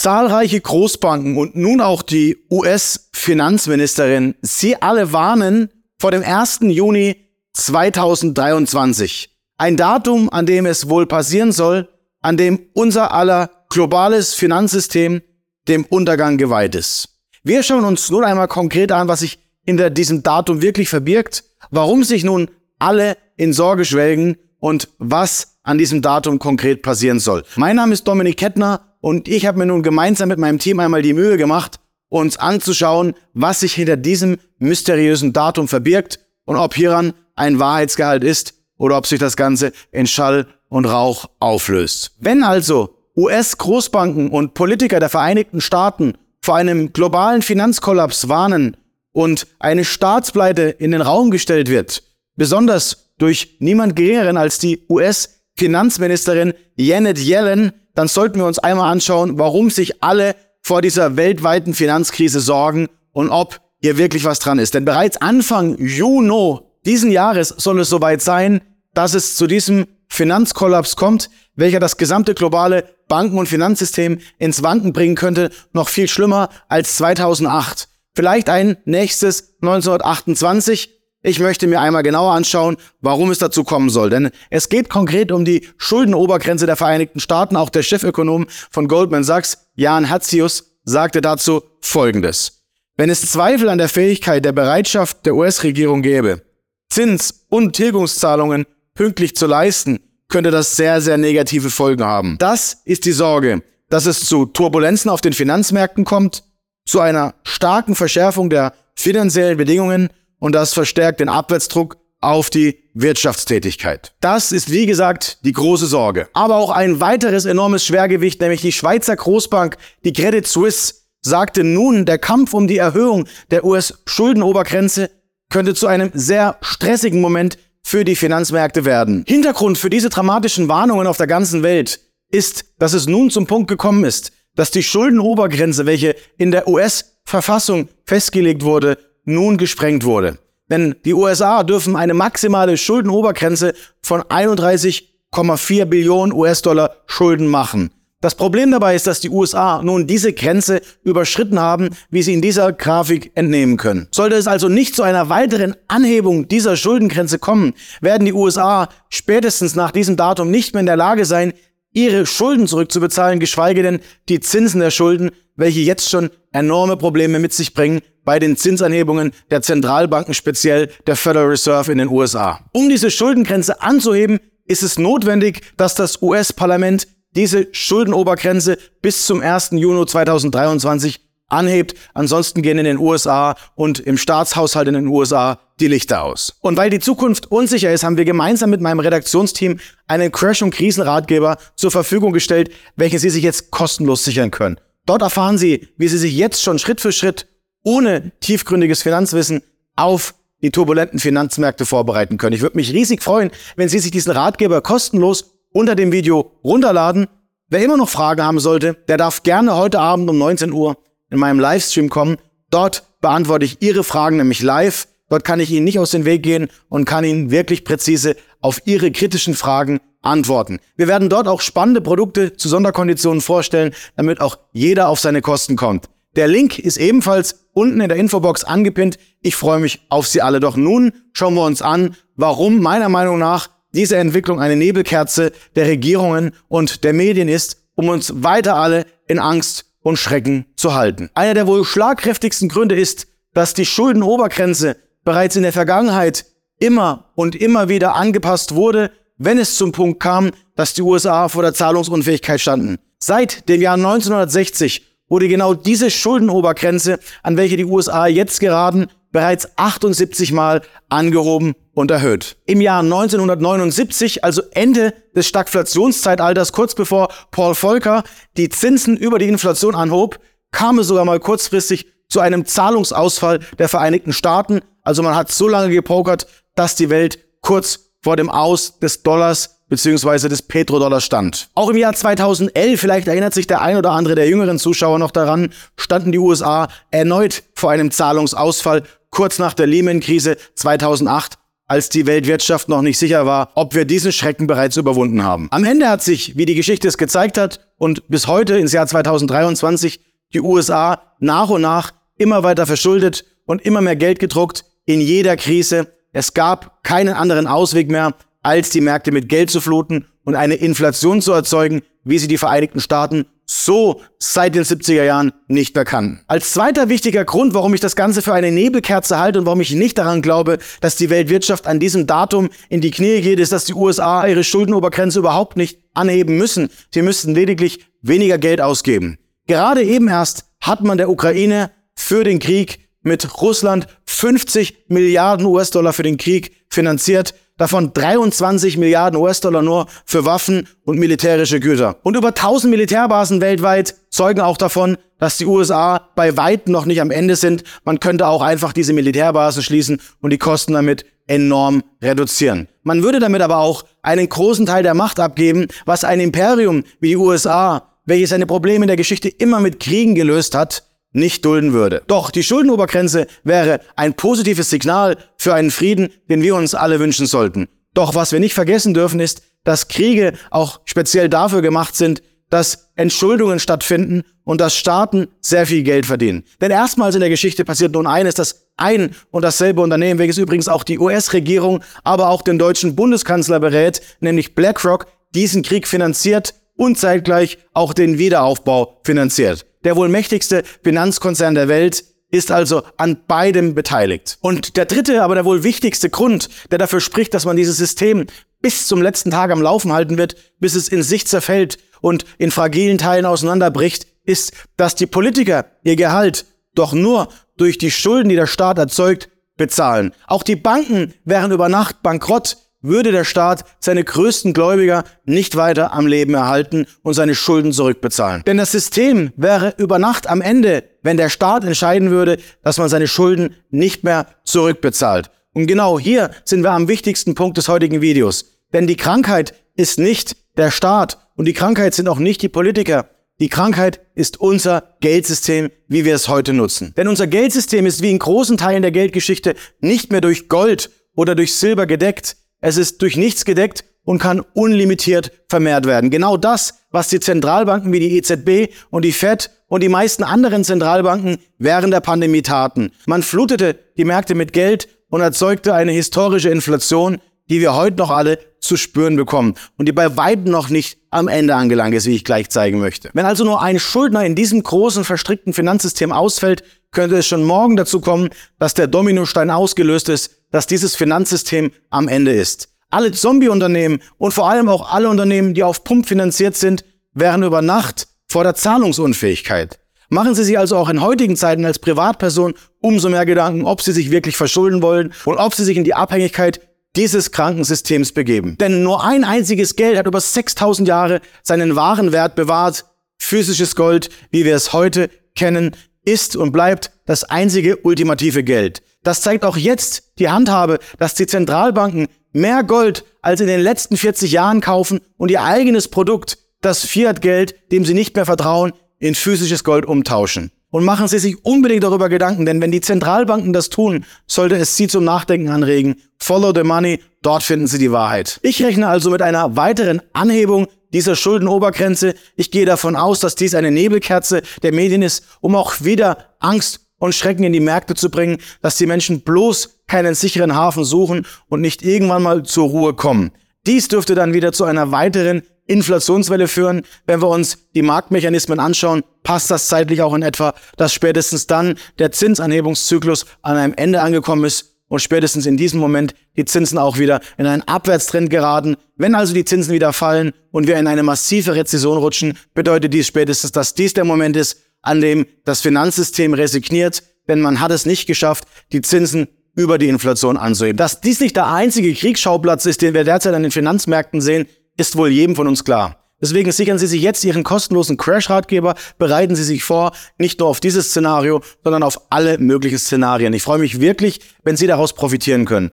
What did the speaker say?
Zahlreiche Großbanken und nun auch die US-Finanzministerin, sie alle warnen vor dem 1. Juni 2023. Ein Datum, an dem es wohl passieren soll, an dem unser aller globales Finanzsystem dem Untergang geweiht ist. Wir schauen uns nun einmal konkret an, was sich hinter diesem Datum wirklich verbirgt, warum sich nun alle in Sorge schwelgen und was an diesem Datum konkret passieren soll. Mein Name ist Dominik Kettner und ich habe mir nun gemeinsam mit meinem Team einmal die Mühe gemacht, uns anzuschauen, was sich hinter diesem mysteriösen Datum verbirgt und ob hieran ein Wahrheitsgehalt ist oder ob sich das Ganze in Schall und Rauch auflöst. Wenn also US-Großbanken und Politiker der Vereinigten Staaten vor einem globalen Finanzkollaps warnen und eine Staatspleite in den Raum gestellt wird, besonders durch niemand geringeren als die US-Finanzministerin Janet Yellen, dann sollten wir uns einmal anschauen, warum sich alle vor dieser weltweiten Finanzkrise sorgen und ob hier wirklich was dran ist. Denn bereits Anfang Juni diesen Jahres soll es soweit sein, dass es zu diesem Finanzkollaps kommt, welcher das gesamte globale Banken- und Finanzsystem ins Wanken bringen könnte, noch viel schlimmer als 2008. Vielleicht ein nächstes 1928, ich möchte mir einmal genauer anschauen, warum es dazu kommen soll. Denn es geht konkret um die Schuldenobergrenze der Vereinigten Staaten. Auch der Chefökonom von Goldman Sachs, Jan Hatzius, sagte dazu Folgendes. Wenn es Zweifel an der Fähigkeit der Bereitschaft der US-Regierung gäbe, Zins- und Tilgungszahlungen pünktlich zu leisten, könnte das sehr, sehr negative Folgen haben. Das ist die Sorge, dass es zu Turbulenzen auf den Finanzmärkten kommt, zu einer starken Verschärfung der finanziellen Bedingungen und das verstärkt den Abwärtsdruck auf die Wirtschaftstätigkeit. Das ist wie gesagt die große Sorge. Aber auch ein weiteres enormes Schwergewicht, nämlich die Schweizer Großbank, die Credit Suisse, sagte nun, der Kampf um die Erhöhung der US-Schuldenobergrenze könnte zu einem sehr stressigen Moment für die Finanzmärkte werden. Hintergrund für diese dramatischen Warnungen auf der ganzen Welt ist, dass es nun zum Punkt gekommen ist, dass die Schuldenobergrenze, welche in der US-Verfassung festgelegt wurde, nun gesprengt wurde. Denn die USA dürfen eine maximale Schuldenobergrenze von 31,4 Billionen US-Dollar Schulden machen. Das Problem dabei ist, dass die USA nun diese Grenze überschritten haben, wie Sie in dieser Grafik entnehmen können. Sollte es also nicht zu einer weiteren Anhebung dieser Schuldengrenze kommen, werden die USA spätestens nach diesem Datum nicht mehr in der Lage sein, ihre Schulden zurückzubezahlen, geschweige denn die Zinsen der Schulden, welche jetzt schon enorme Probleme mit sich bringen bei den Zinsanhebungen der Zentralbanken, speziell der Federal Reserve in den USA. Um diese Schuldengrenze anzuheben, ist es notwendig, dass das US-Parlament diese Schuldenobergrenze bis zum 1. Juni 2023 anhebt. Ansonsten gehen in den USA und im Staatshaushalt in den USA die Lichter aus. Und weil die Zukunft unsicher ist, haben wir gemeinsam mit meinem Redaktionsteam einen Crash- und Krisenratgeber zur Verfügung gestellt, welchen Sie sich jetzt kostenlos sichern können. Dort erfahren Sie, wie Sie sich jetzt schon Schritt für Schritt ohne tiefgründiges Finanzwissen auf die turbulenten Finanzmärkte vorbereiten können. Ich würde mich riesig freuen, wenn Sie sich diesen Ratgeber kostenlos unter dem Video runterladen. Wer immer noch Fragen haben sollte, der darf gerne heute Abend um 19 Uhr in meinem Livestream kommen. Dort beantworte ich Ihre Fragen nämlich live. Dort kann ich Ihnen nicht aus dem Weg gehen und kann Ihnen wirklich präzise auf Ihre kritischen Fragen antworten. Wir werden dort auch spannende Produkte zu Sonderkonditionen vorstellen, damit auch jeder auf seine Kosten kommt. Der Link ist ebenfalls unten in der Infobox angepinnt. Ich freue mich auf Sie alle. Doch nun schauen wir uns an, warum meiner Meinung nach diese Entwicklung eine Nebelkerze der Regierungen und der Medien ist, um uns weiter alle in Angst und Schrecken zu halten. Einer der wohl schlagkräftigsten Gründe ist, dass die Schuldenobergrenze bereits in der Vergangenheit immer und immer wieder angepasst wurde, wenn es zum Punkt kam, dass die USA vor der Zahlungsunfähigkeit standen. Seit dem Jahr 1960 wurde genau diese Schuldenobergrenze, an welche die USA jetzt geraten, bereits 78 Mal angehoben und erhöht. Im Jahr 1979, also Ende des Stagflationszeitalters, kurz bevor Paul Volcker die Zinsen über die Inflation anhob, kam es sogar mal kurzfristig zu einem Zahlungsausfall der Vereinigten Staaten. Also man hat so lange gepokert, dass die Welt kurz vor dem Aus des Dollars beziehungsweise des Petrodollars stand. Auch im Jahr 2011, vielleicht erinnert sich der ein oder andere der jüngeren Zuschauer noch daran, standen die USA erneut vor einem Zahlungsausfall kurz nach der Lehman-Krise 2008 als die Weltwirtschaft noch nicht sicher war, ob wir diesen Schrecken bereits überwunden haben. Am Ende hat sich, wie die Geschichte es gezeigt hat, und bis heute ins Jahr 2023 die USA nach und nach immer weiter verschuldet und immer mehr Geld gedruckt in jeder Krise. Es gab keinen anderen Ausweg mehr, als die Märkte mit Geld zu fluten und eine Inflation zu erzeugen, wie sie die Vereinigten Staaten so seit den 70er Jahren nicht mehr kannten. Als zweiter wichtiger Grund, warum ich das Ganze für eine Nebelkerze halte und warum ich nicht daran glaube, dass die Weltwirtschaft an diesem Datum in die Knie geht, ist, dass die USA ihre Schuldenobergrenze überhaupt nicht anheben müssen. Sie müssten lediglich weniger Geld ausgeben. Gerade eben erst hat man der Ukraine für den Krieg mit Russland 50 Milliarden US-Dollar für den Krieg finanziert davon 23 Milliarden US-Dollar nur für Waffen und militärische Güter. Und über 1000 Militärbasen weltweit zeugen auch davon, dass die USA bei weitem noch nicht am Ende sind. Man könnte auch einfach diese Militärbasen schließen und die Kosten damit enorm reduzieren. Man würde damit aber auch einen großen Teil der Macht abgeben, was ein Imperium wie die USA, welches seine Probleme in der Geschichte immer mit Kriegen gelöst hat, nicht dulden würde. Doch die Schuldenobergrenze wäre ein positives Signal für einen Frieden, den wir uns alle wünschen sollten. Doch was wir nicht vergessen dürfen ist, dass Kriege auch speziell dafür gemacht sind, dass Entschuldungen stattfinden und dass Staaten sehr viel Geld verdienen. Denn erstmals in der Geschichte passiert nun eines, dass ein und dasselbe Unternehmen, welches übrigens auch die US-Regierung, aber auch den deutschen Bundeskanzler berät, nämlich BlackRock, diesen Krieg finanziert und zeitgleich auch den Wiederaufbau finanziert. Der wohl mächtigste Finanzkonzern der Welt ist also an beidem beteiligt. Und der dritte, aber der wohl wichtigste Grund, der dafür spricht, dass man dieses System bis zum letzten Tag am Laufen halten wird, bis es in sich zerfällt und in fragilen Teilen auseinanderbricht, ist, dass die Politiker ihr Gehalt doch nur durch die Schulden, die der Staat erzeugt, bezahlen. Auch die Banken wären über Nacht bankrott, würde der Staat seine größten Gläubiger nicht weiter am Leben erhalten und seine Schulden zurückbezahlen. Denn das System wäre über Nacht am Ende, wenn der Staat entscheiden würde, dass man seine Schulden nicht mehr zurückbezahlt. Und genau hier sind wir am wichtigsten Punkt des heutigen Videos. Denn die Krankheit ist nicht der Staat und die Krankheit sind auch nicht die Politiker. Die Krankheit ist unser Geldsystem, wie wir es heute nutzen. Denn unser Geldsystem ist wie in großen Teilen der Geldgeschichte nicht mehr durch Gold oder durch Silber gedeckt. Es ist durch nichts gedeckt und kann unlimitiert vermehrt werden. Genau das, was die Zentralbanken wie die EZB und die Fed und die meisten anderen Zentralbanken während der Pandemie taten. Man flutete die Märkte mit Geld und erzeugte eine historische Inflation, die wir heute noch alle zu spüren bekommen und die bei weitem noch nicht am Ende angelangt ist, wie ich gleich zeigen möchte. Wenn also nur ein Schuldner in diesem großen, verstrickten Finanzsystem ausfällt, könnte es schon morgen dazu kommen, dass der Dominostein ausgelöst ist, dass dieses Finanzsystem am Ende ist. Alle Zombie-Unternehmen und vor allem auch alle Unternehmen, die auf Pump finanziert sind, wären über Nacht vor der Zahlungsunfähigkeit. Machen Sie sich also auch in heutigen Zeiten als Privatperson umso mehr Gedanken, ob Sie sich wirklich verschulden wollen und ob Sie sich in die Abhängigkeit dieses Krankensystems begeben. Denn nur ein einziges Geld hat über 6000 Jahre seinen wahren Wert bewahrt. Physisches Gold, wie wir es heute kennen, ist und bleibt das einzige ultimative Geld. Das zeigt auch jetzt die Handhabe, dass die Zentralbanken mehr Gold als in den letzten 40 Jahren kaufen und ihr eigenes Produkt, das Fiat-Geld, dem sie nicht mehr vertrauen, in physisches Gold umtauschen. Und machen Sie sich unbedingt darüber Gedanken, denn wenn die Zentralbanken das tun, sollte es Sie zum Nachdenken anregen. Follow the money, dort finden Sie die Wahrheit. Ich rechne also mit einer weiteren Anhebung dieser Schuldenobergrenze. Ich gehe davon aus, dass dies eine Nebelkerze der Medien ist, um auch wieder Angst und Schrecken in die Märkte zu bringen, dass die Menschen bloß keinen sicheren Hafen suchen und nicht irgendwann mal zur Ruhe kommen. Dies dürfte dann wieder zu einer weiteren Inflationswelle führen. Wenn wir uns die Marktmechanismen anschauen, passt das zeitlich auch in etwa, dass spätestens dann der Zinsanhebungszyklus an einem Ende angekommen ist und spätestens in diesem Moment die Zinsen auch wieder in einen Abwärtstrend geraten. Wenn also die Zinsen wieder fallen und wir in eine massive Rezession rutschen, bedeutet dies spätestens, dass dies der Moment ist, an dem das Finanzsystem resigniert, denn man hat es nicht geschafft, die Zinsen über die Inflation anzuheben. Dass dies nicht der einzige Kriegsschauplatz ist, den wir derzeit an den Finanzmärkten sehen, ist wohl jedem von uns klar. Deswegen sichern Sie sich jetzt Ihren kostenlosen Crash-Ratgeber, bereiten Sie sich vor, nicht nur auf dieses Szenario, sondern auf alle möglichen Szenarien. Ich freue mich wirklich, wenn Sie daraus profitieren können.